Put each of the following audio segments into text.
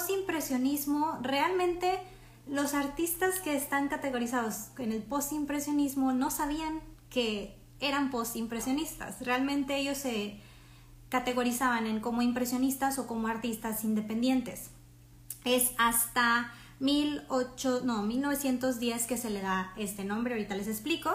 postimpresionismo realmente los artistas que están categorizados en el postimpresionismo no sabían que eran postimpresionistas. Realmente ellos se categorizaban en como impresionistas o como artistas independientes. Es hasta 18, no, 1910 que se le da este nombre, ahorita les explico.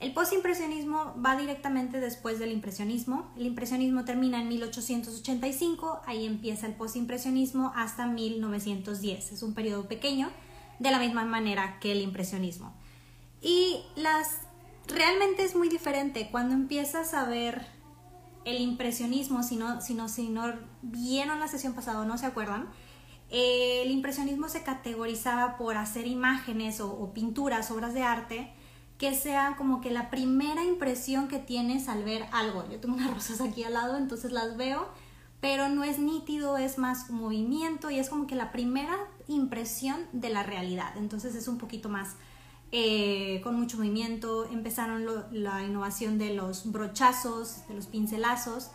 El postimpresionismo va directamente después del impresionismo. El impresionismo termina en 1885, ahí empieza el postimpresionismo hasta 1910. Es un periodo pequeño, de la misma manera que el impresionismo. Y las realmente es muy diferente cuando empiezas a ver el impresionismo, si no, si no, vieron la sesión pasada no se acuerdan, el impresionismo se categorizaba por hacer imágenes o pinturas, obras de arte, que sea como que la primera impresión que tienes al ver algo. Yo tengo unas rosas aquí al lado, entonces las veo, pero no es nítido, es más movimiento y es como que la primera impresión de la realidad. Entonces es un poquito más eh, con mucho movimiento. Empezaron la innovación de los brochazos, de los pincelazos,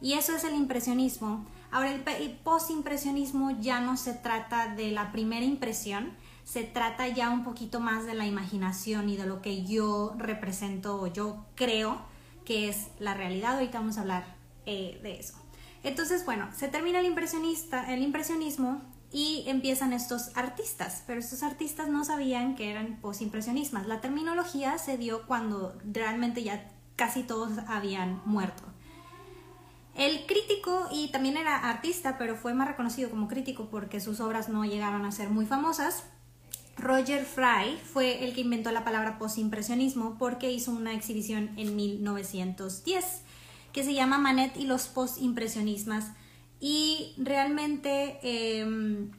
y eso es el impresionismo. Ahora el, el postimpresionismo ya no se trata de la primera impresión, se trata ya un poquito más de la imaginación y de lo que yo represento o yo creo que es la realidad. Ahorita vamos a hablar eh, de eso. Entonces, bueno, se termina el impresionista, el impresionismo y empiezan estos artistas, pero estos artistas no sabían que eran posimpresionistas. La terminología se dio cuando realmente ya casi todos habían muerto. El crítico, y también era artista, pero fue más reconocido como crítico porque sus obras no llegaron a ser muy famosas, Roger Fry fue el que inventó la palabra postimpresionismo porque hizo una exhibición en 1910 que se llama Manet y los postimpresionistas y realmente em,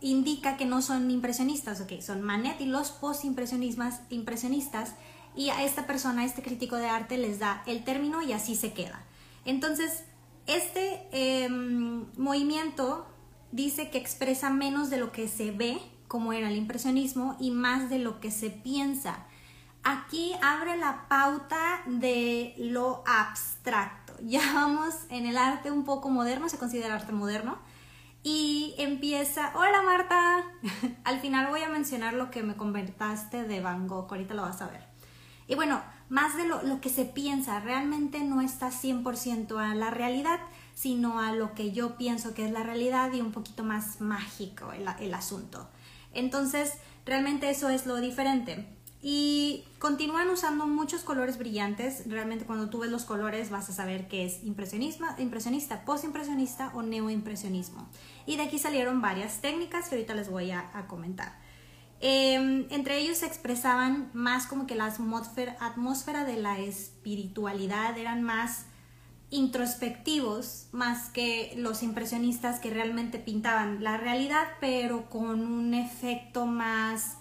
indica que no son impresionistas, ok, son Manet y los postimpresionistas impresionistas y a esta persona, a este crítico de arte les da el término y así se queda. Entonces, este em, movimiento dice que expresa menos de lo que se ve como era el impresionismo y más de lo que se piensa. Aquí abre la pauta de lo abstracto. Ya vamos en el arte un poco moderno, se considera arte moderno. Y empieza, hola Marta, al final voy a mencionar lo que me convertaste de Van Gogh, ahorita lo vas a ver. Y bueno, más de lo, lo que se piensa, realmente no está 100% a la realidad, sino a lo que yo pienso que es la realidad y un poquito más mágico el, el asunto. Entonces, realmente eso es lo diferente. Y continúan usando muchos colores brillantes. Realmente cuando tú ves los colores vas a saber que es impresionista, impresionista postimpresionista o neoimpresionismo. Y de aquí salieron varias técnicas que ahorita les voy a, comentar. Em, entre ellos se expresaban más como que la atmósfera de la espiritualidad, eran más introspectivos más que los impresionistas que realmente pintaban la realidad, pero con un efecto más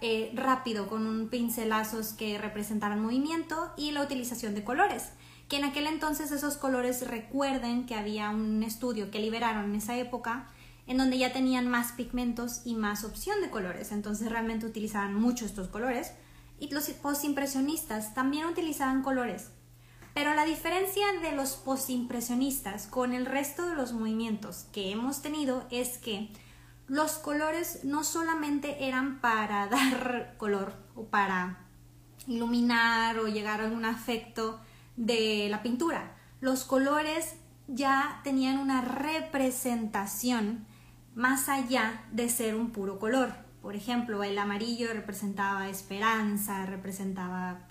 eh, rápido, con un pincelazos que representaran movimiento y la utilización de colores. Que en aquel entonces esos colores recuerden que había un estudio que liberaron en esa época en donde ya tenían más pigmentos y más opción de colores, entonces realmente utilizaban mucho estos colores. Y los postimpresionistas también utilizaban colores, pero la diferencia de los postimpresionistas con el resto de los movimientos que hemos tenido es que los colores no solamente eran para dar color o para iluminar o llegar a algún afecto de la pintura. Los colores ya tenían una representación más allá de ser un puro color. Por ejemplo, el amarillo representaba esperanza, representaba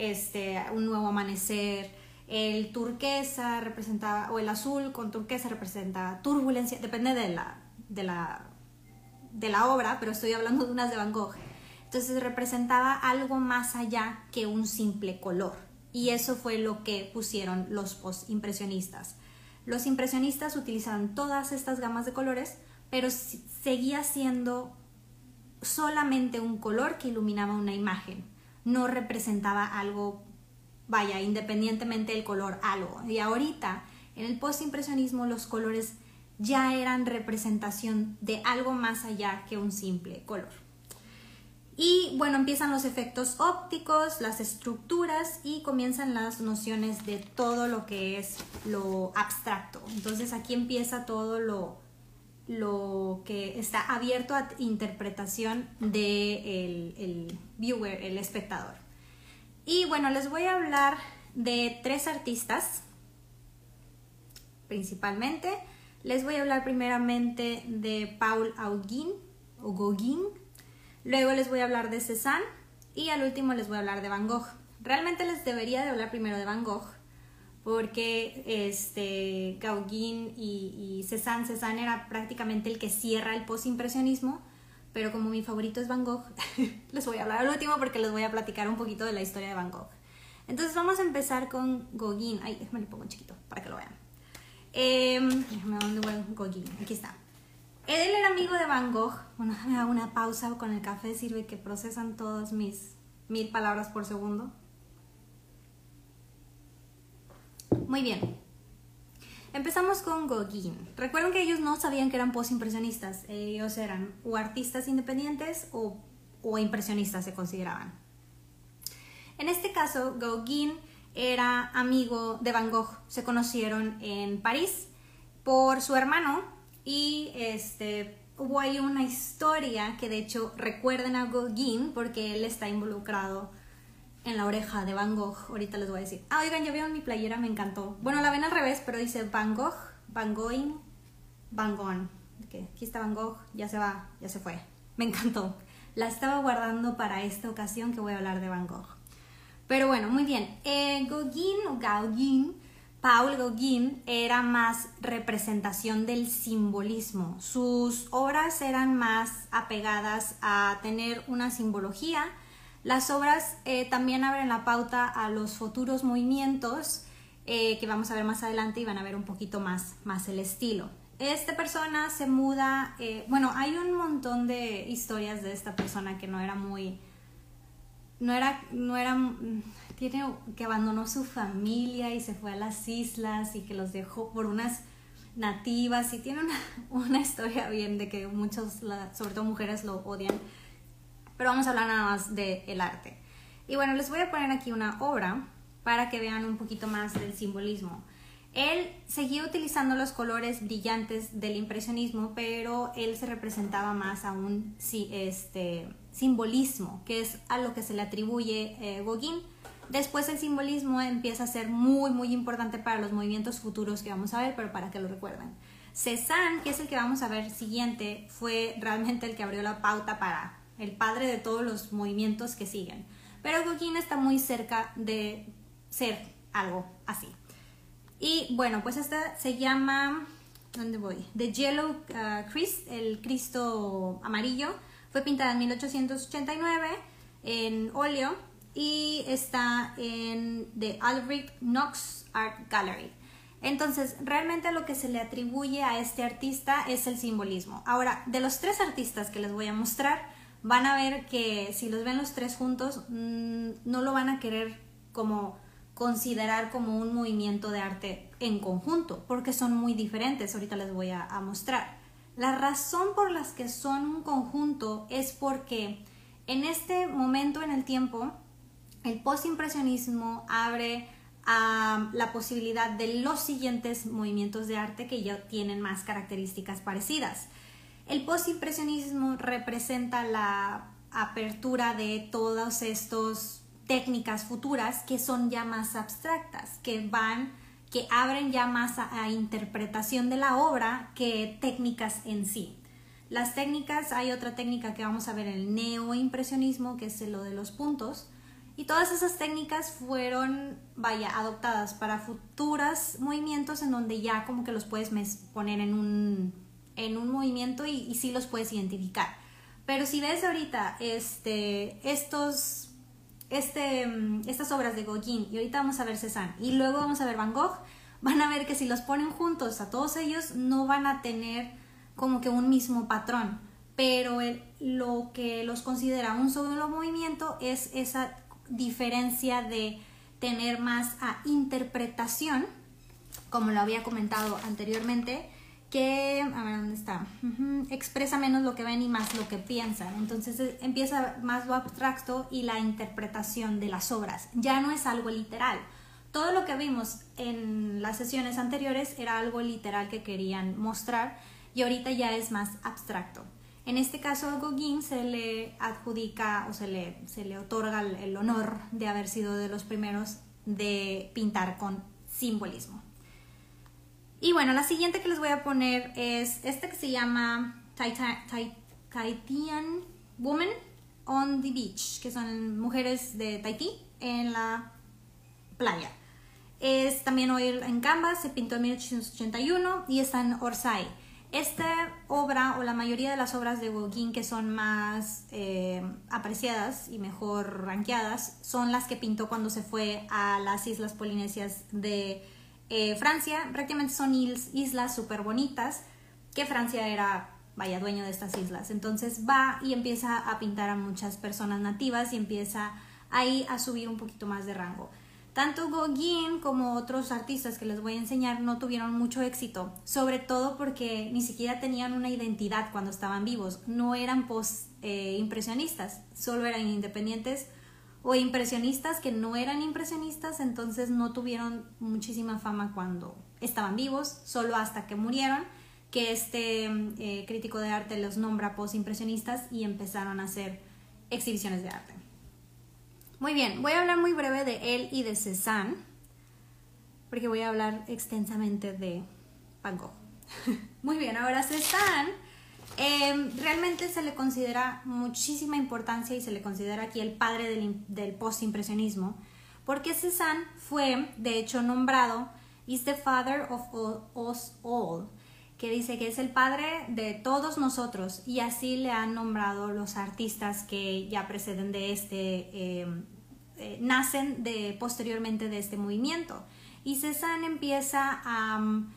este, un nuevo amanecer, el turquesa representaba, o el azul con turquesa representa turbulencia, depende de la, de la, de la obra, pero estoy hablando de unas de Van Gogh. Entonces representaba algo más allá que un simple color. Y eso fue lo que pusieron los postimpresionistas. Los impresionistas utilizaban todas estas gamas de colores, pero seguía siendo solamente un color que iluminaba una imagen no representaba algo, vaya, independientemente del color, algo. Y ahorita, en el postimpresionismo, los colores ya eran representación de algo más allá que un simple color. Y bueno, empiezan los efectos ópticos, las estructuras y comienzan las nociones de todo lo que es lo abstracto. Entonces aquí empieza todo lo, lo que está abierto a interpretación de el, viewer, el espectador. Y bueno, les voy a hablar de tres artistas principalmente. Les voy a hablar primeramente de Paul Gauguin o Gauguin, luego les voy a hablar de Cézanne y al último les voy a hablar de Van Gogh. Realmente les debería de hablar primero de Van Gogh porque este Gauguin y, y Cézanne, Cézanne era prácticamente el que cierra el postimpresionismo, pero como mi favorito es Van Gogh, les voy a hablar al último porque les voy a platicar un poquito de la historia de Van Gogh. Entonces vamos a empezar con Gauguin. Ay, déjame le pongo chiquito para que lo vean. Eh, déjame dónde voy Gauguin. Aquí está. Él era amigo de Van Gogh. Bueno, me hago una pausa con el café, sirve que procesan todas mis mil palabras por segundo. Muy bien. Empezamos con Gauguin. Recuerden que ellos no sabían que eran postimpresionistas. Ellos eran o artistas independientes o, o impresionistas se consideraban. En este caso, Gauguin era amigo de Van Gogh. Se conocieron en París por su hermano y este hubo ahí una historia que de hecho recuerden a Gauguin porque él está involucrado en la oreja de Van Gogh. Ahorita les voy a decir. Ah, oigan, ya vieron mi playera, me encantó. Bueno, la ven al revés, pero dice Van Gogh, Van Gogh, Van Gogh. Aquí está Van Gogh, ya se va, ya se fue. Me encantó. La estaba guardando para esta ocasión que voy a hablar de Van Gogh. Pero bueno, muy bien. Eh, Gauguin o Gauguin, Paul Gauguin, era más representación del simbolismo. Sus obras eran más apegadas a tener una simbología las obras eh, también abren la pauta a los futuros movimientos eh, que vamos a ver más adelante y van a ver un poquito más, más el estilo. Esta persona se muda, eh, bueno, hay un montón de historias de esta persona que no era muy, no era, no era, mm, tiene que abandonó su familia y se fue a las islas y que los dejó por unas nativas y tiene una, una historia bien de que muchos, sobre todo mujeres, lo odian pero vamos a hablar nada más del el arte. Y bueno, les voy a poner aquí una obra para que vean un poquito más del simbolismo. Él seguía utilizando los colores brillantes del impresionismo, pero él se representaba más a un este, simbolismo, que es a lo que se le atribuye eh, Gauguin. Después el simbolismo empieza a ser muy, muy importante para los movimientos futuros que vamos a ver, pero para que lo recuerden. Cézanne, que es el que vamos a ver siguiente, fue realmente el que abrió la pauta para el padre de todos los movimientos que siguen. Pero Gauguin está muy cerca de ser algo así. Y bueno, pues esta se llama, ¿dónde voy? The Yellow uh, Christ, el Cristo amarillo. Fue pintada en 1889 en óleo y está en The Albrecht Knox Art Gallery. Entonces, realmente lo que se le atribuye a este artista es el simbolismo. Ahora, de los tres artistas que les voy a mostrar, van a ver que si los ven los tres juntos, mm, no lo van a querer como considerar como un movimiento de arte en conjunto, porque son muy diferentes. Ahorita les voy a, mostrar. La razón por las que son un conjunto es porque en este momento en el tiempo, el postimpresionismo abre a la posibilidad de los siguientes movimientos de arte que ya tienen más características parecidas. El postimpresionismo representa la apertura de todas estas técnicas futuras que son ya más abstractas, que van, que abren ya más a, interpretación de la obra que técnicas en sí. Las técnicas, hay otra técnica que vamos a ver, el neoimpresionismo, que es lo de los puntos, y todas esas técnicas fueron, vaya, adoptadas para futuros movimientos en donde ya como que los puedes poner en un en un movimiento y, y sí los puedes identificar. Pero si ves ahorita este, estos, este, mm, estas obras de Gauguin y ahorita vamos a ver Cézanne y luego vamos a ver Van Gogh, van a ver que si los ponen juntos a todos ellos no van a tener como que un mismo patrón, pero lo que los considera un solo movimiento es esa diferencia de tener más a interpretación, como lo había comentado anteriormente, que, a ver, ¿dónde está? Expresa menos lo que ven y más lo que piensan. Entonces eh, empieza más lo abstracto y la interpretación de las obras. Ya no es algo literal. Todo lo que vimos en las sesiones anteriores era algo literal que querían mostrar y ahorita ya es más abstracto. En este caso a Gauguin se le adjudica o se le, se le otorga el honor de haber sido de los primeros de pintar con simbolismo. Y bueno, la siguiente que les voy a poner es esta que se llama Tahitian Woman on the Beach, que son mujeres de Tahití en la playa. Es también hoy en Canvas, se pintó en 1881 y está en Orsay. Esta obra, o la mayoría de las obras de Gauguin que son más eh, apreciadas y mejor rankeadas, son las que pintó cuando se fue a las islas polinesias de eh, Francia. Prácticamente son islas súper bonitas, que Francia era, vaya, dueño de estas islas. Entonces va y empieza a pintar a muchas personas nativas y empieza ahí a subir un poquito más de rango. Tanto Gauguin como otros artistas que les voy a enseñar no tuvieron mucho éxito, sobre todo porque ni siquiera tenían una identidad cuando estaban vivos, no eran post-impresionistas, eh, solo eran independientes o impresionistas que no eran impresionistas, entonces no tuvieron muchísima fama cuando estaban vivos, solo hasta que murieron, que este eh, crítico de arte los nombra post-impresionistas y empezaron a hacer exhibiciones de arte. Muy bien, voy a hablar muy breve de él y de Cézanne, porque voy a hablar extensamente de Van muy bien, ahora Cézanne em, realmente se le considera muchísima importancia y se le considera aquí el padre del, del post-impresionismo, porque Cézanne fue, de hecho, nombrado is the father of us all que dice que es el padre de todos nosotros y así le han nombrado los artistas que ya preceden de este, eh, eh, nacen de, posteriormente de este movimiento. Y Cézanne empieza a mm,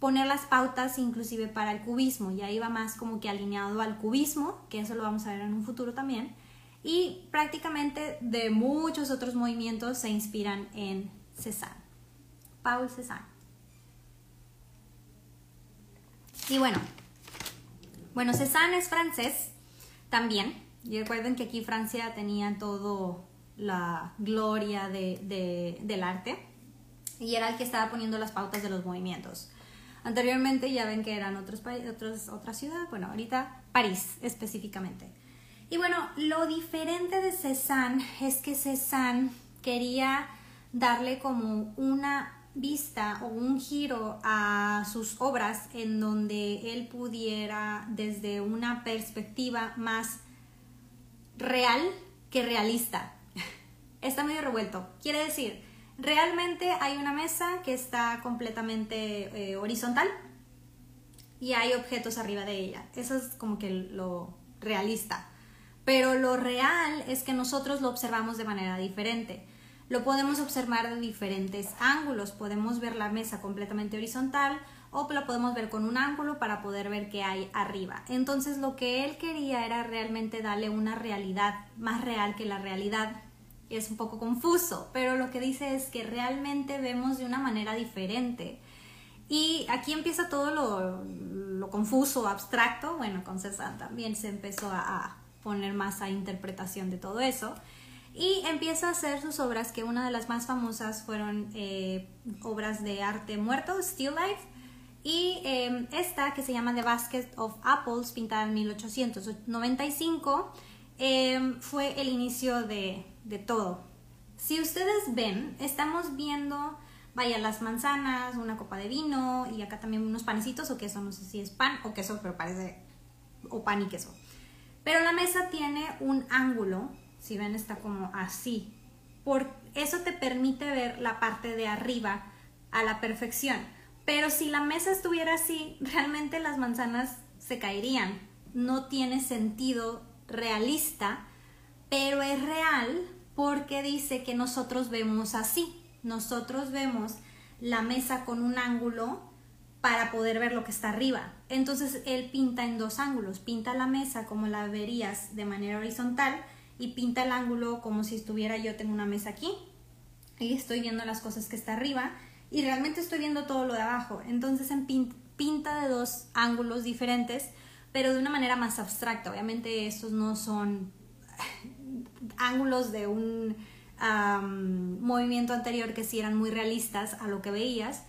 poner las pautas inclusive para el cubismo y ahí va más como que alineado al cubismo, que eso lo vamos a ver en un futuro también. Y prácticamente de muchos otros movimientos se inspiran en Cézanne. Paul Cézanne. Y bueno, bueno, Cézanne es francés también. Y recuerden que aquí Francia tenía todo la gloria de, del arte y era el que estaba poniendo las pautas de los movimientos. Anteriormente ya ven que eran otros países, otra ciudad, bueno, ahorita París específicamente. Y bueno, lo diferente de Cézanne es que Cézanne quería darle como una vista o un giro a sus obras en donde él pudiera desde una perspectiva más real que realista. Está medio revuelto. Quiere decir, realmente hay una mesa que está completamente eh, horizontal y hay objetos arriba de ella. Eso es como que lo realista. Pero lo real es que nosotros lo observamos de manera diferente. Lo podemos observar de diferentes ángulos. Podemos ver la mesa completamente horizontal o lo podemos ver con un ángulo para poder ver qué hay arriba. Entonces lo que él quería era realmente darle una realidad más real que la realidad. Es un poco confuso, pero lo que dice es que realmente vemos de una manera diferente. Y aquí empieza todo lo, confuso, abstracto. Bueno, con César también se empezó a poner más a interpretación de todo eso y empieza a hacer sus obras, que una de las más famosas fueron eh, obras de arte muerto, Still Life, y em, esta que se llama The Basket of Apples, pintada en 1895, em, fue el inicio de, de todo. Si ustedes ven, estamos viendo, vaya, las manzanas, una copa de vino y acá también unos panecitos o queso, no sé si es pan o queso, pero parece, o pan y queso. Pero la mesa tiene un ángulo si ven está como así. Por eso te permite ver la parte de arriba a la perfección. Pero si la mesa estuviera así, realmente las manzanas se caerían. No tiene sentido realista, pero es real porque dice que nosotros vemos así. Nosotros vemos la mesa con un ángulo para poder ver lo que está arriba. Entonces él pinta en dos ángulos. Pinta la mesa como la verías de manera horizontal y pinta el ángulo como si estuviera yo tengo una mesa aquí y estoy viendo las cosas que está arriba y realmente estoy viendo todo lo de abajo. Entonces en pinta de dos ángulos diferentes, pero de una manera más abstracta. Obviamente estos no son ángulos de un movimiento anterior que sí eran muy realistas a lo que veías.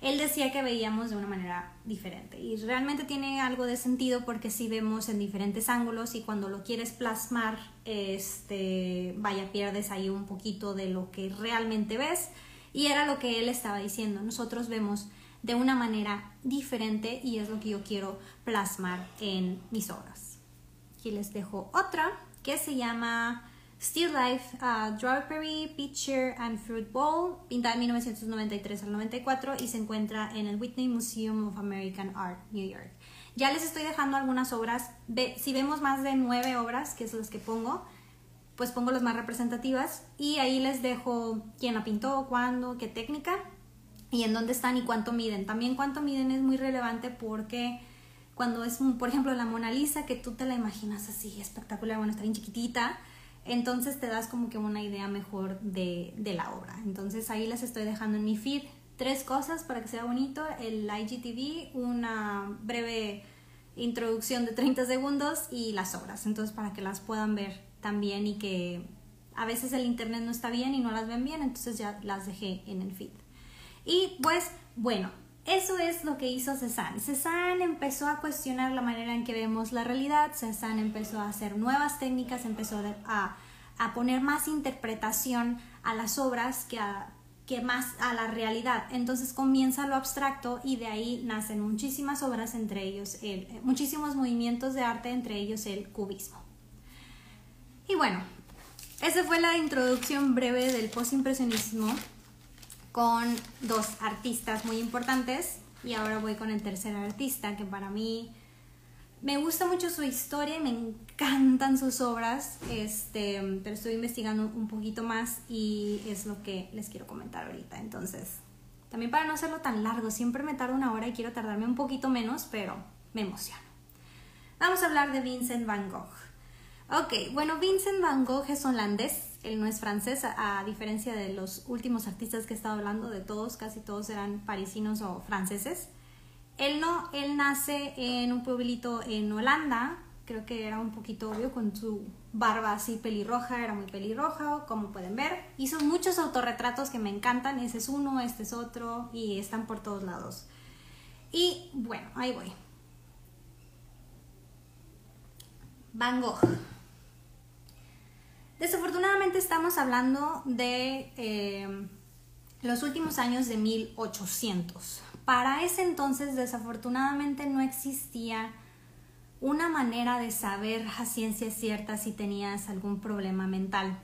él decía que veíamos de una manera diferente y realmente tiene algo de sentido porque si vemos en diferentes ángulos y cuando lo quieres plasmar, este, vaya, pierdes ahí un poquito de lo que realmente ves y era lo que él estaba diciendo, nosotros vemos de una manera diferente y es lo que yo quiero plasmar en mis obras. Aquí les dejo otra que se llama Still Life, uh, Strawberry, Peacher and Fruit Bowl, pintada en 1993 al 94 y se encuentra en el Whitney Museum of American Art, New York. Ya les estoy dejando algunas obras, si vemos más de nueve obras, que es las que pongo, pues pongo las más representativas y ahí les dejo quién la pintó, cuándo, qué técnica y en dónde están y cuánto miden. También cuánto miden es muy relevante porque cuando es, por ejemplo, la Mona Lisa, que tú te la imaginas así espectacular, bueno, está bien chiquitita, entonces te das como que una idea mejor de, la obra. Entonces ahí les estoy dejando en mi feed tres cosas para que sea bonito, el IGTV, una breve introducción de 30 segundos y las obras, entonces para que las puedan ver también y que a veces el internet no está bien y no las ven bien, entonces ya las dejé en el feed. Y pues bueno, eso es lo que hizo Cézanne. Cézanne empezó a cuestionar la manera en que vemos la realidad, Cézanne empezó a hacer nuevas técnicas, empezó a, a poner más interpretación a las obras que, que más a la realidad. Entonces comienza lo abstracto y de ahí nacen muchísimas obras, entre ellos el, muchísimos movimientos de arte, entre ellos el cubismo. Y bueno, esa fue la introducción breve del postimpresionismo con dos artistas muy importantes y ahora voy con el tercer artista que para mí me gusta mucho su historia y me encantan sus obras, este, pero estoy investigando un poquito más y es lo que les quiero comentar ahorita. Entonces, también para no hacerlo tan largo, siempre me tardo una hora y quiero tardarme un poquito menos, pero me emociono. Vamos a hablar de Vincent Van Gogh. Ok, bueno, Vincent Van Gogh es holandés, él no es francés, a, diferencia de los últimos artistas que he estado hablando, de todos, casi todos eran parisinos o franceses. Él no, él nace en un pueblito en Holanda, creo que era un poquito obvio con su barba así pelirroja, era muy pelirroja, como pueden ver. Hizo muchos autorretratos que me encantan, ese es uno, este es otro, y están por todos lados. Y bueno, ahí voy. Van Gogh. Desafortunadamente estamos hablando de eh, los últimos años de 1800. Para ese entonces desafortunadamente no existía una manera de saber a ciencia cierta si tenías algún problema mental.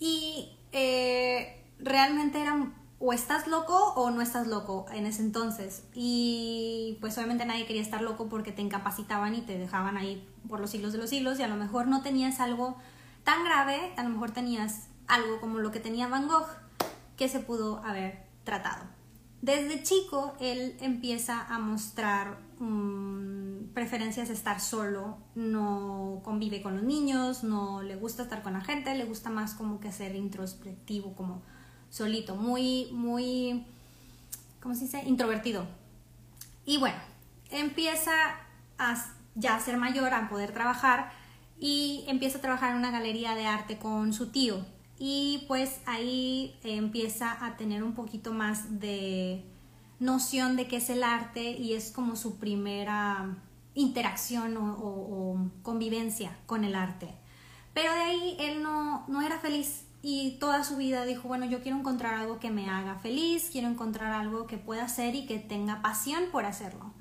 Y eh, realmente eran o estás loco o no estás loco en ese entonces. Y pues obviamente nadie quería estar loco porque te incapacitaban y te dejaban ahí por los siglos de los siglos y a lo mejor no tenías algo tan grave, a lo mejor tenías algo como lo que tenía Van Gogh que se pudo haber tratado. Desde chico él empieza a mostrar mm, preferencias de estar solo, no convive con los niños, no le gusta estar con la gente, le gusta más como que ser introspectivo, como solito, muy, muy, ¿cómo se dice? Introvertido. Y bueno, empieza a ya ser mayor, a poder trabajar y empieza a trabajar en una galería de arte con su tío. Y pues ahí empieza a tener un poquito más de noción de qué es el arte y es como su primera interacción o, convivencia con el arte. Pero de ahí él no, no era feliz y toda su vida dijo, bueno, yo quiero encontrar algo que me haga feliz, quiero encontrar algo que pueda hacer y que tenga pasión por hacerlo.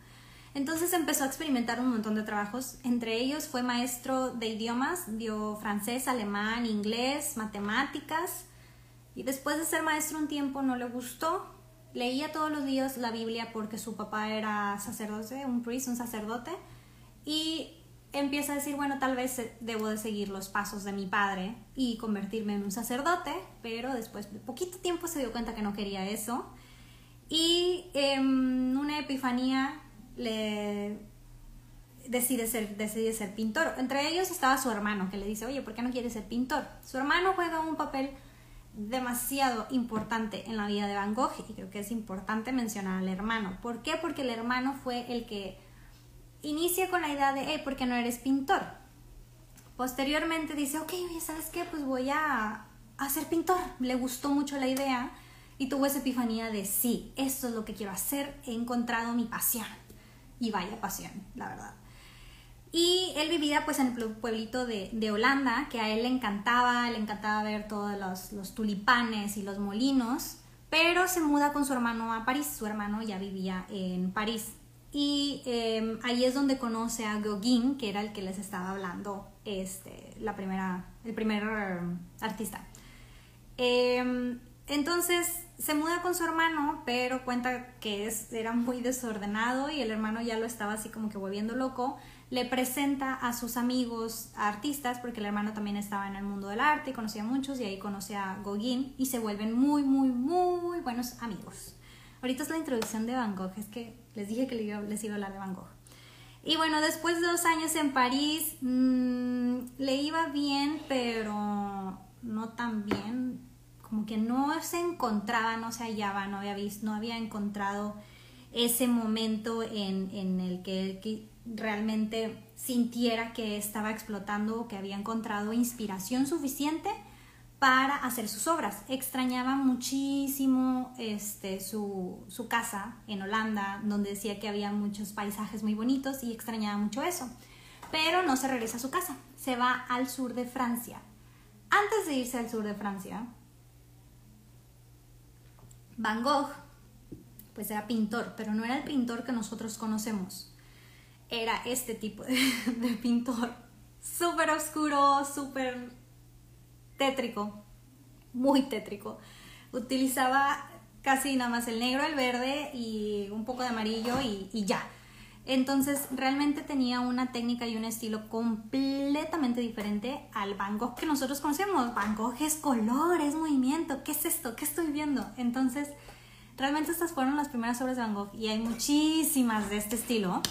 Entonces empezó a experimentar un montón de trabajos, entre ellos fue maestro de idiomas, dio francés, alemán, inglés, matemáticas, y después de ser maestro un tiempo no le gustó, leía todos los días la Biblia porque su papá era sacerdote, un priest, un sacerdote, y empieza a decir, bueno, tal vez debo de seguir los pasos de mi padre y convertirme en un sacerdote, pero después de poquito tiempo se dio cuenta que no quería eso. Y en una epifanía le decide ser, decide ser pintor. Entre ellos estaba su hermano que le dice, oye, ¿por qué no quieres ser pintor? Su hermano juega un papel demasiado importante en la vida de Van Gogh y creo que es importante mencionar al hermano. ¿Por qué? Porque el hermano fue el que inicia con la idea de, hey, ¿por qué no eres pintor? Posteriormente dice, ok, oye, ¿sabes qué? Pues voy a, ser pintor. Le gustó mucho la idea y tuvo esa epifanía de sí, esto es lo que quiero hacer, he encontrado mi pasión. Y vaya pasión, la verdad. Y él vivía pues en el pueblito de, de, Holanda, que a él le encantaba, le encantaba ver todos los, los, tulipanes y los molinos, pero se muda con su hermano a París, su hermano ya vivía en París. Y eh, ahí es donde conoce a Gauguin, que era el que les estaba hablando, este, la primera, el primer artista. Eh, entonces se muda con su hermano, pero cuenta que es, era muy desordenado y el hermano ya lo estaba así como que volviendo loco. Le presenta a sus amigos artistas, porque el hermano también estaba en el mundo del arte y conocía a muchos, y ahí conoce a Gauguin y se vuelven muy, muy, muy buenos amigos. Ahorita es la introducción de Van Gogh, es que les dije que les iba a hablar de Van Gogh. Y bueno, después de dos años en París, mmm, le iba bien, pero no tan bien como que no se encontraba, no se hallaba, no había visto, no había encontrado ese momento en, en el que, que, realmente sintiera que estaba explotando o que había encontrado inspiración suficiente para hacer sus obras. Extrañaba muchísimo este, su, su casa en Holanda, donde decía que había muchos paisajes muy bonitos y extrañaba mucho eso. Pero no se regresa a su casa, se va al sur de Francia. Antes de irse al sur de Francia, Van Gogh, pues era pintor, pero no era el pintor que nosotros conocemos. Era este tipo de, pintor, súper oscuro, súper tétrico, muy tétrico. Utilizaba casi nada más el negro, el verde y un poco de amarillo y, ya. Entonces realmente tenía una técnica y un estilo completamente diferente al Van Gogh que nosotros conocemos. Van Gogh es color, es movimiento, ¿qué es esto? ¿Qué estoy viendo? Entonces realmente estas fueron las primeras obras de Van Gogh y hay muchísimas de este estilo.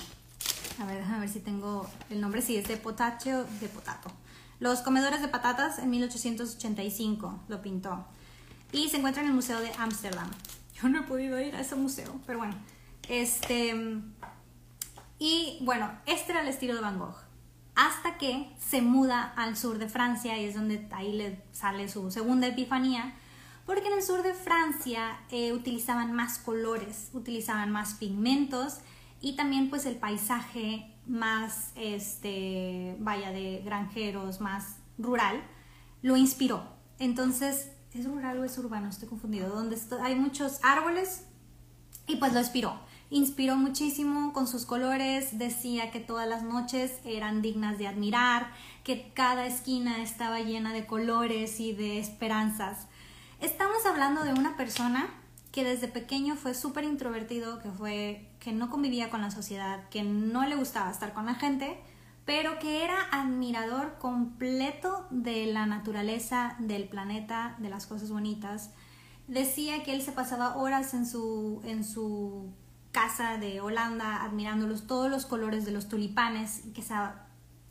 A ver, déjame ver si tengo el nombre, sí, es de Potacho de Potato. Los comedores de patatas en 1885 lo pintó. Y se encuentra en el Museo de Ámsterdam. Yo no he podido ir a ese museo, pero bueno. Este y bueno, este era el estilo de Van Gogh. Hasta que se muda al sur de Francia y es donde ahí le sale su segunda epifanía. Porque en el sur de Francia eh, utilizaban más colores, utilizaban más pigmentos y también pues el paisaje más, este, vaya, de granjeros, más rural, lo inspiró. Entonces, ¿es rural o es urbano? Estoy confundido. Donde hay muchos árboles y pues lo inspiró inspiró muchísimo con sus colores, decía que todas las noches eran dignas de admirar, que cada esquina estaba llena de colores y de esperanzas. Estamos hablando de una persona que desde pequeño fue súper introvertido, que fue que no convivía con la sociedad, que no le gustaba estar con la gente, pero que era admirador completo de la naturaleza, del planeta, de las cosas bonitas. Decía que él se pasaba horas en su, en su casa de Holanda admirándolos todos los colores de los tulipanes, que se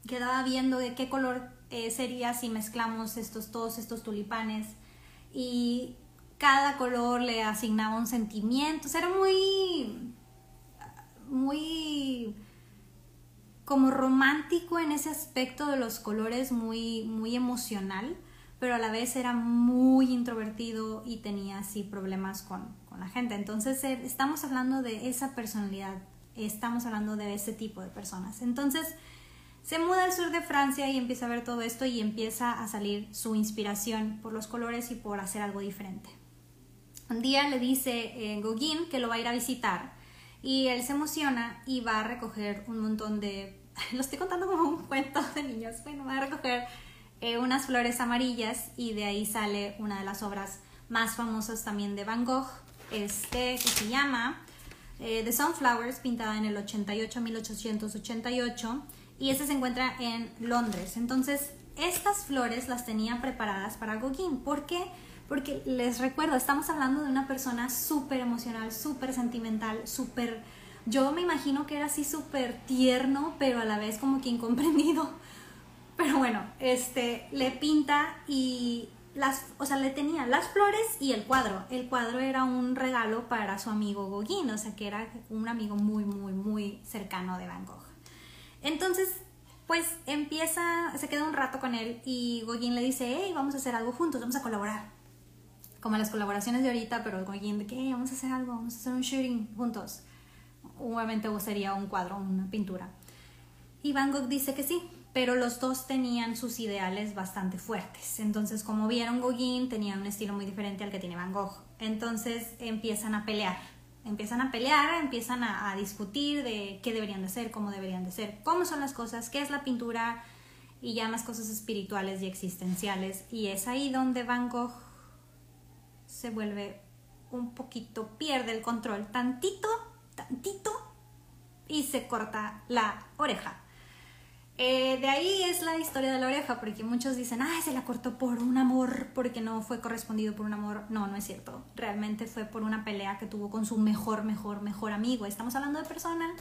quedaba viendo de qué color eh, sería si mezclamos estos, todos estos tulipanes y cada color le asignaba un sentimiento, era muy, muy como romántico en ese aspecto de los colores, muy, muy emocional, pero a la vez era muy introvertido y tenía así problemas con, la gente. Entonces, eh, estamos hablando de esa personalidad, estamos hablando de ese tipo de personas. Entonces, se muda al sur de Francia y empieza a ver todo esto y empieza a salir su inspiración por los colores y por hacer algo diferente. Un día le dice eh, Gauguin que lo va a ir a visitar y él se emociona y va a recoger un montón de... Lo estoy contando como un cuento de niños. Bueno, va a recoger eh, unas flores amarillas y de ahí sale una de las obras más famosas también de Van Gogh, este, que se llama eh, The Sunflowers, pintada en el 88, 1888, y este se encuentra en Londres. Entonces, estas flores las tenía preparadas para Gauguin. ¿Por qué? Porque les recuerdo, estamos hablando de una persona súper emocional, súper sentimental, súper... Yo me imagino que era así súper tierno, pero a la vez como que incomprendido. Pero bueno, este, le pinta y las, o sea, le tenía las flores y el cuadro. El cuadro era un regalo para su amigo Gauguin, o sea, que era un amigo muy, muy, muy cercano de Van Gogh. Entonces, pues empieza, se queda un rato con él y Gauguin le dice, hey, vamos a hacer algo juntos, vamos a colaborar. Como las colaboraciones de ahorita, pero Gauguin de que vamos a hacer algo, vamos a hacer un shooting juntos. Obviamente sería un cuadro, una pintura. Y Van Gogh dice que sí, pero los dos tenían sus ideales bastante fuertes. Entonces, como vieron, Gauguin tenía un estilo muy diferente al que tiene Van Gogh. Entonces empiezan a pelear, empiezan a pelear, empiezan a, a, discutir de qué deberían de ser, cómo deberían de ser, cómo son las cosas, qué es la pintura y ya más cosas espirituales y existenciales. Y es ahí donde Van Gogh se vuelve un poquito, pierde el control, tantito, tantito, y se corta la oreja. Eh, de ahí es la historia de la oreja, porque muchos dicen, ah, se la cortó por un amor, porque no fue correspondido por un amor. No, no es cierto. Realmente fue por una pelea que tuvo con su mejor, mejor, mejor amigo. Estamos hablando de persona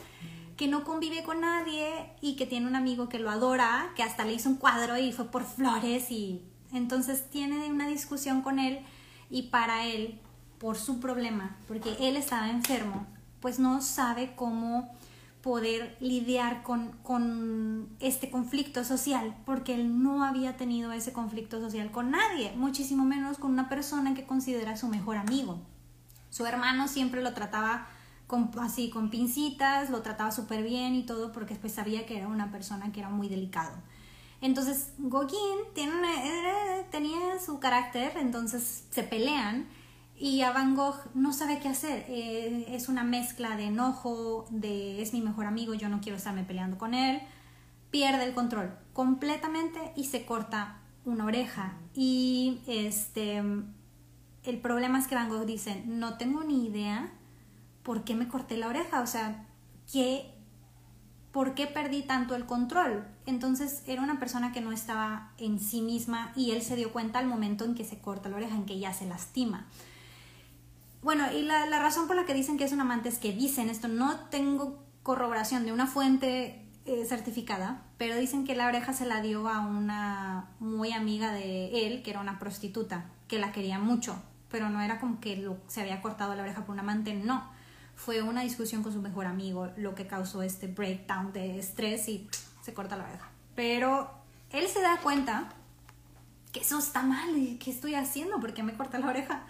que no convive con nadie y que tiene un amigo que lo adora, que hasta le hizo un cuadro y fue por flores y entonces tiene una discusión con él y para él, por su problema, porque él estaba enfermo, pues no sabe cómo poder lidiar con, con, este conflicto social, porque él no había tenido ese conflicto social con nadie, muchísimo menos con una persona que considera su mejor amigo. Su hermano siempre lo trataba así, con pincitas, lo trataba súper bien y todo, porque después sabía que era una persona que era muy delicado. Entonces, Gauguin tiene eh, tenía su carácter, entonces se pelean y a Van Gogh no sabe qué hacer. Eh, es una mezcla de enojo, de es mi mejor amigo, yo no quiero estarme peleando con él. Pierde el control completamente y se corta una oreja. Y este, el problema es que Van Gogh dice, no tengo ni idea por qué me corté la oreja, o sea, ¿qué, ¿por qué perdí tanto el control? Entonces era una persona que no estaba en sí misma y él se dio cuenta al momento en que se corta la oreja, en que ya se lastima. Bueno, y la, razón por la que dicen que es un amante es que dicen esto, no tengo corroboración de una fuente eh, certificada, pero dicen que la oreja se la dio a una muy amiga de él, que era una prostituta, que la quería mucho, pero no era como que se había cortado la oreja por un amante, no. Fue una discusión con su mejor amigo lo que causó este breakdown de estrés y se corta la oreja. Pero él se da cuenta que eso está mal, ¿qué estoy haciendo? ¿Por qué me corta la oreja?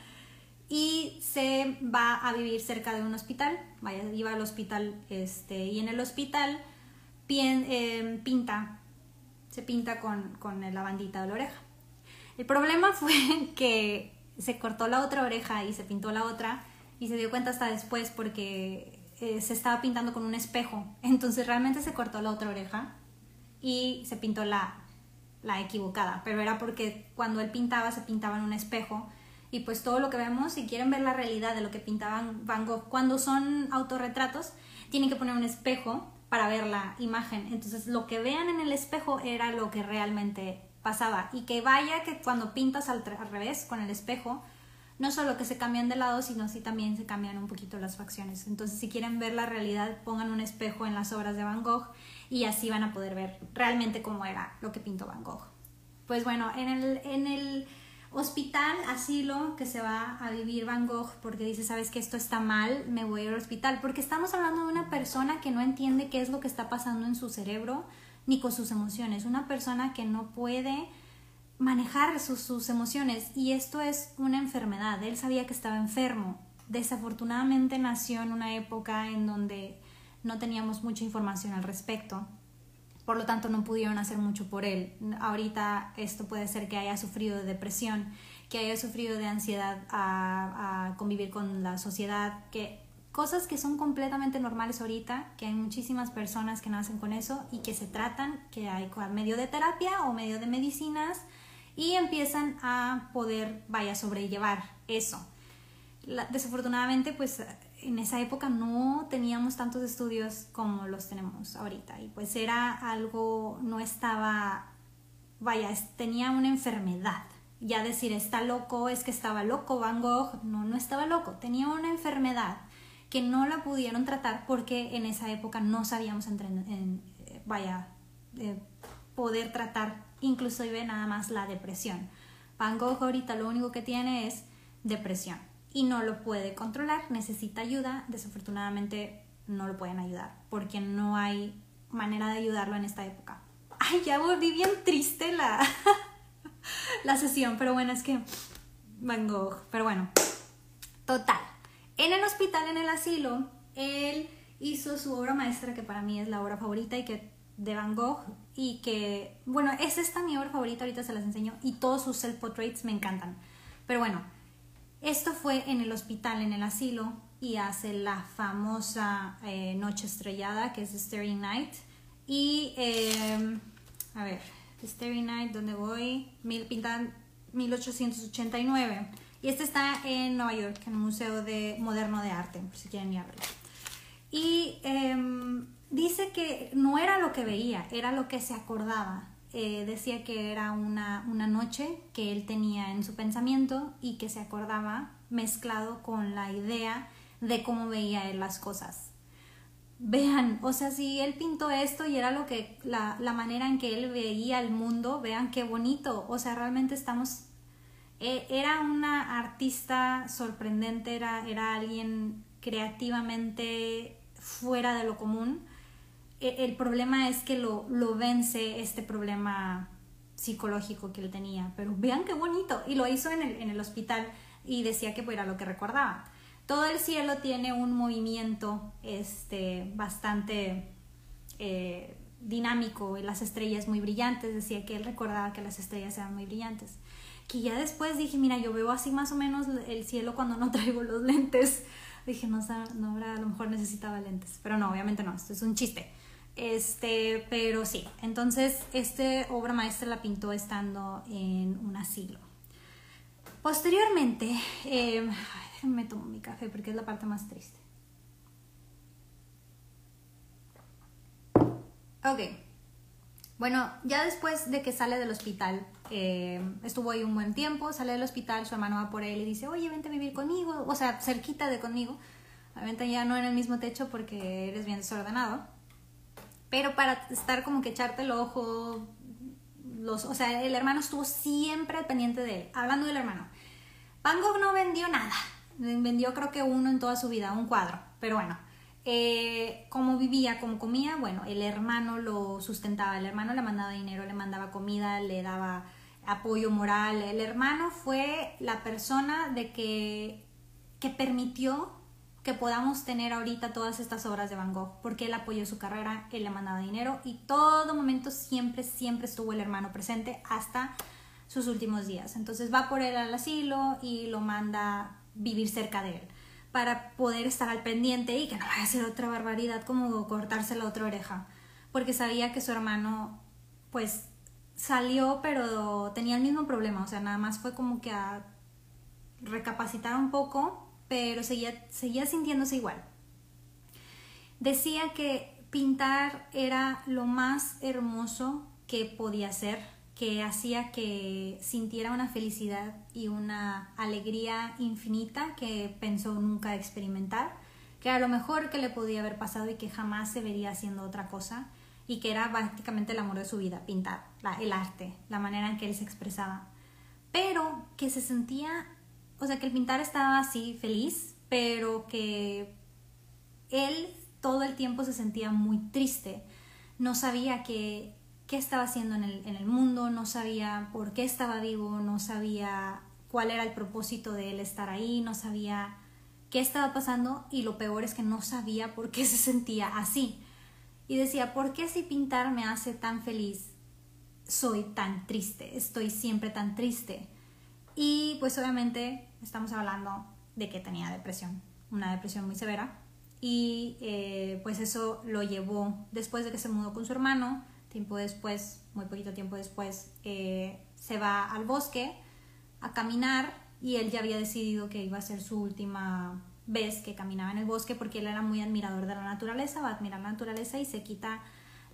y se va a vivir cerca de un hospital, vaya, iba al hospital este, y en el hospital em, pinta, se pinta con, con la bandita de la oreja. El problema fue que se cortó la otra oreja y se pintó la otra y se dio cuenta hasta después porque eh, se estaba pintando con un espejo. Entonces realmente se cortó la otra oreja y se pintó la, la equivocada, pero era porque cuando él pintaba se pintaba en un espejo y pues todo lo que vemos, si quieren ver la realidad de lo que pintaban Van Gogh cuando son autorretratos, tienen que poner un espejo para ver la imagen. Entonces lo que vean en el espejo era lo que realmente pasaba. Y que vaya que cuando pintas al, revés con el espejo, no solo que se cambian de lado, sino así también se cambian un poquito las facciones. Entonces si quieren ver la realidad, pongan un espejo en las obras de Van Gogh y así van a poder ver realmente cómo era lo que pintó Van Gogh. Pues bueno, en el, en el hospital, asilo, que se va a vivir Van Gogh porque dice, sabes que esto está mal, me voy al hospital, porque estamos hablando de una persona que no entiende qué es lo que está pasando en su cerebro ni con sus emociones, una persona que no puede manejar sus, sus emociones. Y esto es una enfermedad, él sabía que estaba enfermo, desafortunadamente nació en una época en donde no teníamos mucha información al respecto por lo tanto no pudieron hacer mucho por él. Ahorita esto puede ser que haya sufrido de depresión, que haya sufrido de ansiedad a, convivir con la sociedad, que cosas que son completamente normales ahorita, que hay muchísimas personas que nacen con eso y que se tratan, que hay medio de terapia o medio de medicinas y empiezan a poder, vaya, sobrellevar eso. desafortunadamente, pues en esa época no teníamos tantos estudios como los tenemos ahorita y pues era algo, no estaba, vaya, tenía una enfermedad. Ya decir está loco es que estaba loco Van Gogh, no, no estaba loco, tenía una enfermedad que no la pudieron tratar porque en esa época no sabíamos, en, vaya, poder tratar inclusive nada más la depresión. Van Gogh ahorita lo único que tiene es depresión y no lo puede controlar, necesita ayuda, desafortunadamente no lo pueden ayudar porque no hay manera de ayudarlo en esta época. Ay, ya volví bien triste la, la sesión, pero bueno, es que Van Gogh. Pero bueno, total. En el hospital, en el asilo, él hizo su obra maestra, que para mí es la obra favorita y que de Van Gogh y que, bueno, es esta mi obra favorita, ahorita se las enseño, y todos sus self-portraits me encantan. Pero bueno, esto fue en el hospital, en el asilo, y hace la famosa eh, Noche Estrellada, que es The Starry Night. Y, eh, a ver, The Starry Night, ¿dónde voy? Mil, pintan 1889. Y este está en Nueva York, en el Museo de Moderno de Arte, por si quieren ir. Y em, dice que no era lo que veía, era lo que se acordaba. Eh, decía que era una, una noche que él tenía en su pensamiento y que se acordaba mezclado con la idea de cómo veía él las cosas. Vean, o sea, si él pintó esto y era lo que, la, la manera en que él veía el mundo, vean qué bonito, o sea, realmente estamos, eh, era una artista sorprendente, era, era alguien creativamente fuera de lo común. E, el problema es que lo, lo vence este problema psicológico que él tenía, pero vean qué bonito, y lo hizo en el, en el hospital y decía que era lo que recordaba. Todo el cielo tiene un movimiento este, bastante eh, dinámico y las estrellas muy brillantes. Decía que él recordaba que las estrellas eran muy brillantes. Que ya después dije, mira, yo veo así más o menos el cielo cuando no traigo los lentes. Dije, no, no a lo mejor necesitaba lentes. Pero no, obviamente no, esto es un chiste. Este, pero sí, entonces este obra maestra la pintó estando en un asilo. Posteriormente, eh, me tomo mi café porque es la parte más triste. Ok. Bueno, ya después de que sale del hospital, eh, estuvo ahí un buen tiempo, sale del hospital, su hermano va por él y dice, oye, vente a vivir conmigo, o sea, cerquita de conmigo. Obviamente ya no en el mismo techo porque eres bien desordenado. Pero para estar como que echarte el ojo, los, o sea, el hermano estuvo siempre pendiente de él. Hablando del hermano, Van Gogh no vendió nada, vendió creo que uno en toda su vida, un cuadro, pero bueno, eh, cómo vivía, cómo comía, bueno, el hermano lo sustentaba, el hermano le mandaba dinero, le mandaba comida, le daba apoyo moral, el hermano fue la persona de que, que permitió que podamos tener ahorita todas estas obras de Van Gogh, porque él apoyó su carrera, él le mandaba dinero y todo momento siempre, siempre estuvo el hermano presente hasta sus últimos días. Entonces va por él al asilo y lo manda vivir cerca de él para poder estar al pendiente y que no vaya a ser otra barbaridad como cortarse la otra oreja, porque sabía que su hermano pues salió pero tenía el mismo problema, o sea, nada más fue como que a recapacitar un poco, pero seguía, seguía sintiéndose igual. Decía que pintar era lo más hermoso que podía ser que hacía que sintiera una felicidad y una alegría infinita que pensó nunca experimentar, que a lo mejor que le podía haber pasado y que jamás se vería haciendo otra cosa y que era prácticamente el amor de su vida, pintar, el arte, la manera en que él se expresaba, pero que se sentía, o sea, que el pintar estaba así feliz, pero que él todo el tiempo se sentía muy triste, no sabía que qué estaba haciendo en el, en el mundo, no sabía por qué estaba vivo, no sabía cuál era el propósito de él estar ahí, no sabía qué estaba pasando y lo peor es que no sabía por qué se sentía así. Y decía, ¿por qué si pintar me hace tan feliz? Soy tan triste, estoy siempre tan triste. Y pues obviamente estamos hablando de que tenía depresión, una depresión muy severa. Y eh, pues eso lo llevó después de que se mudó con su hermano, Tiempo después, muy poquito tiempo después, eh, se va al bosque a caminar y él ya había decidido que iba a ser su última vez que caminaba en el bosque porque él era muy admirador de la naturaleza, va a admirar la naturaleza y se quita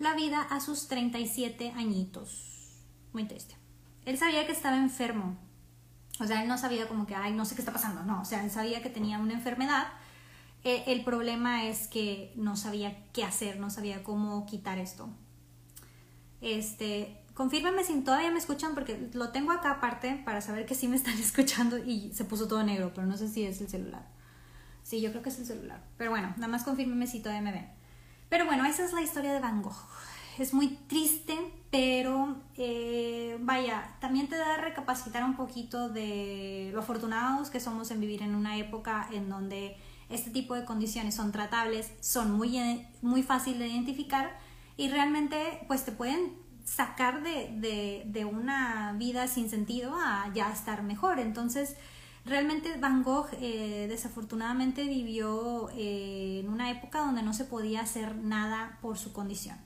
la vida a sus 37 añitos. Muy triste. Él sabía que estaba enfermo. O sea, él no sabía como que, ay, no sé qué está pasando. No, o sea, él sabía que tenía una enfermedad. Eh, el problema es que no sabía qué hacer, no sabía cómo quitar esto. Este, confírmenme si todavía me escuchan porque lo tengo acá aparte para saber que sí me están escuchando y se puso todo negro, pero no sé si es el celular. Sí, yo creo que es el celular. Pero bueno, nada más confírmenme si todavía me ven. Pero bueno, esa es la historia de Van Gogh. Es muy triste, pero eh, vaya, también te da a recapacitar un poquito de lo afortunados que somos en vivir en una época en donde este tipo de condiciones son tratables, son muy, muy fácil de identificar y realmente pues te pueden sacar de, de, una vida sin sentido a ya estar mejor. Entonces, realmente Van Gogh eh, desafortunadamente vivió eh, en una época donde no se podía hacer nada por su condición.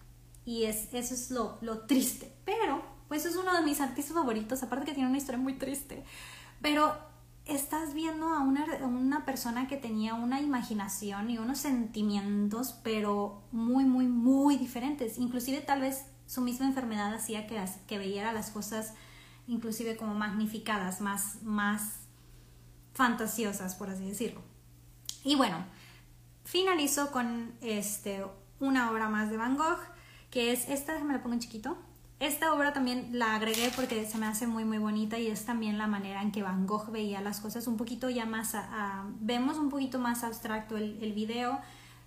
Y es, eso es lo, lo triste. Pero, pues es uno de mis artistas favoritos, aparte que tiene una historia muy triste. Pero estás viendo a una, una, persona que tenía una imaginación y unos sentimientos, pero muy, muy, muy diferentes. Inclusive tal vez su misma enfermedad hacía que, que las cosas inclusive como magnificadas, más, más fantasiosas, por así decirlo. Y bueno, finalizo con este, una obra más de Van Gogh, que es esta, me la pongo en chiquito, esta obra también la agregué porque se me hace muy muy bonita y es también la manera en que Van Gogh veía las cosas un poquito ya más, vemos un poquito más abstracto el, el video,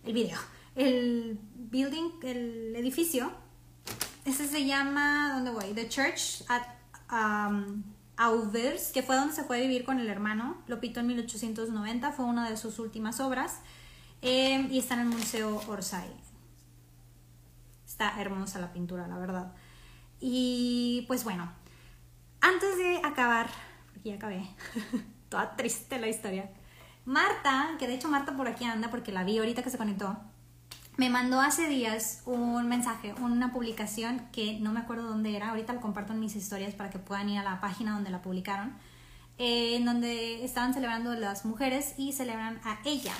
el video, el building, el edificio. Ese se llama, ¿dónde voy? The Church at um, Auvers, que fue donde se fue a vivir con el hermano. Lo pintó en 1890, fue una de sus últimas obras. Eh, y está en el Museo Orsay. Está hermosa la pintura, la verdad. Y pues bueno, antes de acabar, porque ya acabé, toda triste la historia, Marta, que de hecho Marta por aquí anda porque la vi ahorita que se conectó, me mandó hace días un mensaje, una publicación que no me acuerdo dónde era, ahorita lo comparto en mis historias para que puedan ir a la página donde la publicaron, eh, en donde estaban celebrando las mujeres y celebran a ella.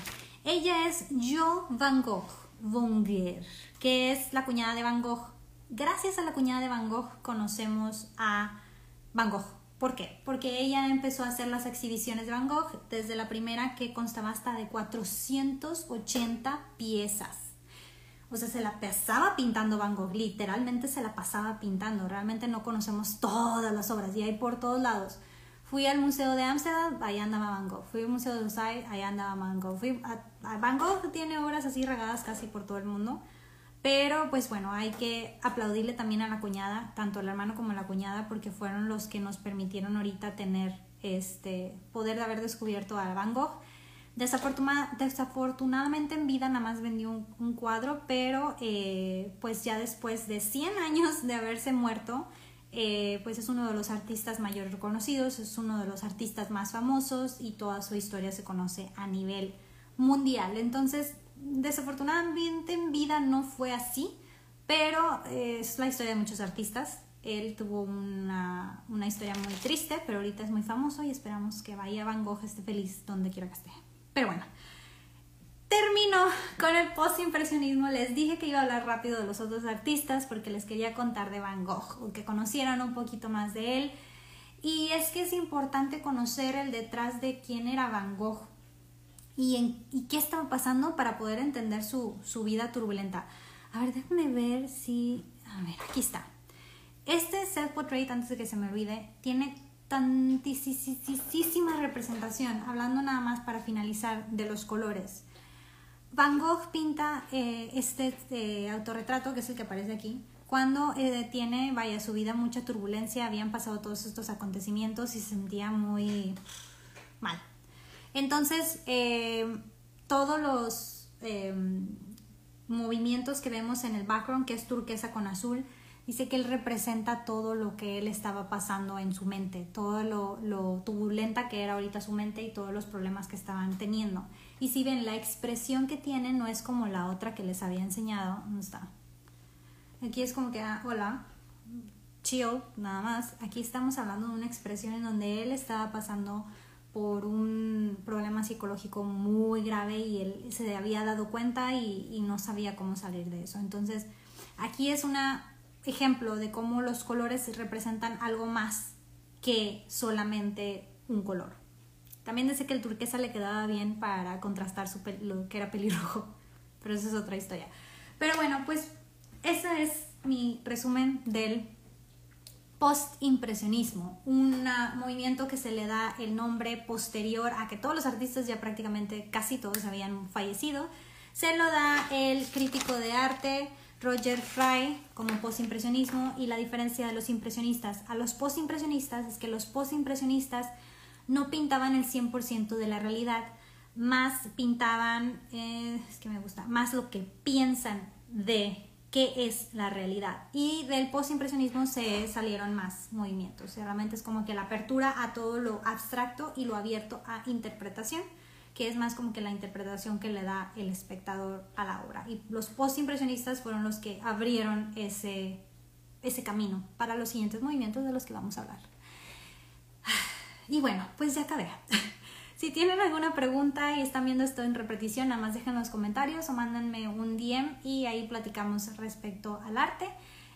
Ella es Jo Van Gogh, Wonger, que es la cuñada de Van Gogh gracias a la cuñada de Van Gogh conocemos a Van Gogh. ¿Por qué? Porque ella empezó a hacer las exhibiciones de Van Gogh desde la primera que constaba hasta de 480 piezas. O sea, se la pasaba pintando Van Gogh, literalmente se la pasaba pintando. Realmente no conocemos todas las obras y hay por todos lados. Fui al Museo de Ámsterdam, ahí andaba Van Gogh. Fui al Museo de Orsay, ahí andaba Van Gogh. Fui a, Van Gogh tiene obras así regadas casi por todo el mundo. Pero pues bueno, hay que aplaudirle también a la cuñada, tanto el hermano como la cuñada, porque fueron los que nos permitieron ahorita tener este poder de haber descubierto a Van Gogh. desafortunadamente en vida nada más vendió un, cuadro, pero eh, pues ya después de 100 años de haberse muerto, eh, pues es uno de los artistas mayor reconocidos, es uno de los artistas más famosos y toda su historia se conoce a nivel mundial. Entonces, desafortunadamente en vida no fue así, pero eh, es la historia de muchos artistas. Él tuvo una, una, historia muy triste, pero ahorita es muy famoso y esperamos que vaya Van Gogh esté feliz donde quiera que esté. Pero bueno, termino con el post-impresionismo. Les dije que iba a hablar rápido de los otros artistas porque les quería contar de Van Gogh o que conocieran un poquito más de él. Y es que es importante conocer el detrás de quién era Van Gogh y, qué estaba pasando para poder entender su, vida turbulenta. A ver, déjame ver si... A ver, aquí está. Este self-portrait, antes de que se me olvide, tiene tantísima representación, hablando nada más para finalizar de los colores. Van Gogh pinta eh, este eh, autorretrato, que es el que aparece aquí, cuando eh, tiene, vaya, su vida mucha turbulencia, habían pasado todos estos acontecimientos y se sentía muy mal. Entonces, todos los movimientos que vemos en el background, que es turquesa con azul, dice que él representa todo lo que él estaba pasando en su mente, todo lo, turbulenta que era ahorita su mente y todos los problemas que estaban teniendo. Y si ven, la expresión que tiene no es como la otra que les había enseñado. ¿Dónde está? Aquí es como que, ah, hola, chill, nada más. Aquí estamos hablando de una expresión en donde él estaba pasando por un problema psicológico muy grave y él se había dado cuenta y, no sabía cómo salir de eso. Entonces, aquí es un ejemplo de cómo los colores representan algo más que solamente un color. También dice que el turquesa le quedaba bien para contrastar su lo que era pelirrojo, pero eso es otra historia. Pero bueno, pues ese es mi resumen del post-impresionismo, un movimiento que se le da el nombre posterior a que todos los artistas ya prácticamente casi todos habían fallecido. Se lo da el crítico de arte Roger Fry como postimpresionismo y la diferencia de los impresionistas a los postimpresionistas es que los postimpresionistas no pintaban el 100% de la realidad, más pintaban, eh, es que me gusta, más lo que piensan de qué es la realidad. Y del postimpresionismo se salieron más movimientos. Realmente es como que la apertura a todo lo abstracto y lo abierto a interpretación, que es más como que la interpretación que le da el espectador a la obra. Y los postimpresionistas fueron los que abrieron ese, ese camino para los siguientes movimientos de los que vamos a hablar. Y bueno, pues ya acabé. Si tienen alguna pregunta y están viendo esto en repetición, nada más dejen los comentarios o mándenme un DM y ahí platicamos respecto al arte.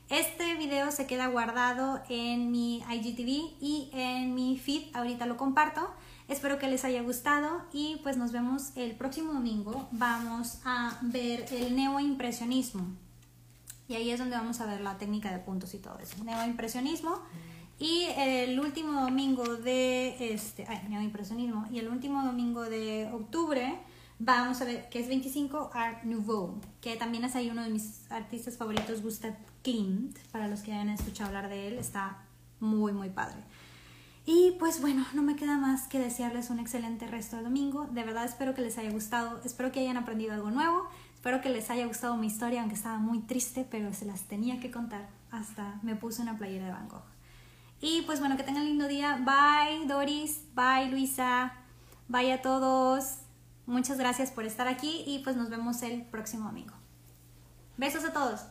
Este video se queda guardado en mi IGTV y en mi feed, ahorita lo comparto. Espero que les haya gustado y pues nos vemos el próximo domingo. Vamos a ver el neoimpresionismo. Y ahí es donde vamos a ver la técnica de puntos y todo eso. Neoimpresionismo. Y el último domingo de este, ay, impresionismo, y el último domingo de octubre vamos a ver que es 25 Art Nouveau, que también es ahí uno de mis artistas favoritos, Gustav Klimt, para los que hayan escuchado hablar de él, está muy muy padre. Y pues bueno, no me queda más que desearles un excelente resto de domingo. De verdad espero que les haya gustado, espero que hayan aprendido algo nuevo, espero que les haya gustado mi historia, aunque estaba muy triste, pero se las tenía que contar. Hasta me puse una playera de Van Gogh. Y pues bueno, que tengan lindo día. Bye Doris, bye Luisa, bye a todos. Muchas gracias por estar aquí y pues nos vemos el próximo domingo. Besos a todos.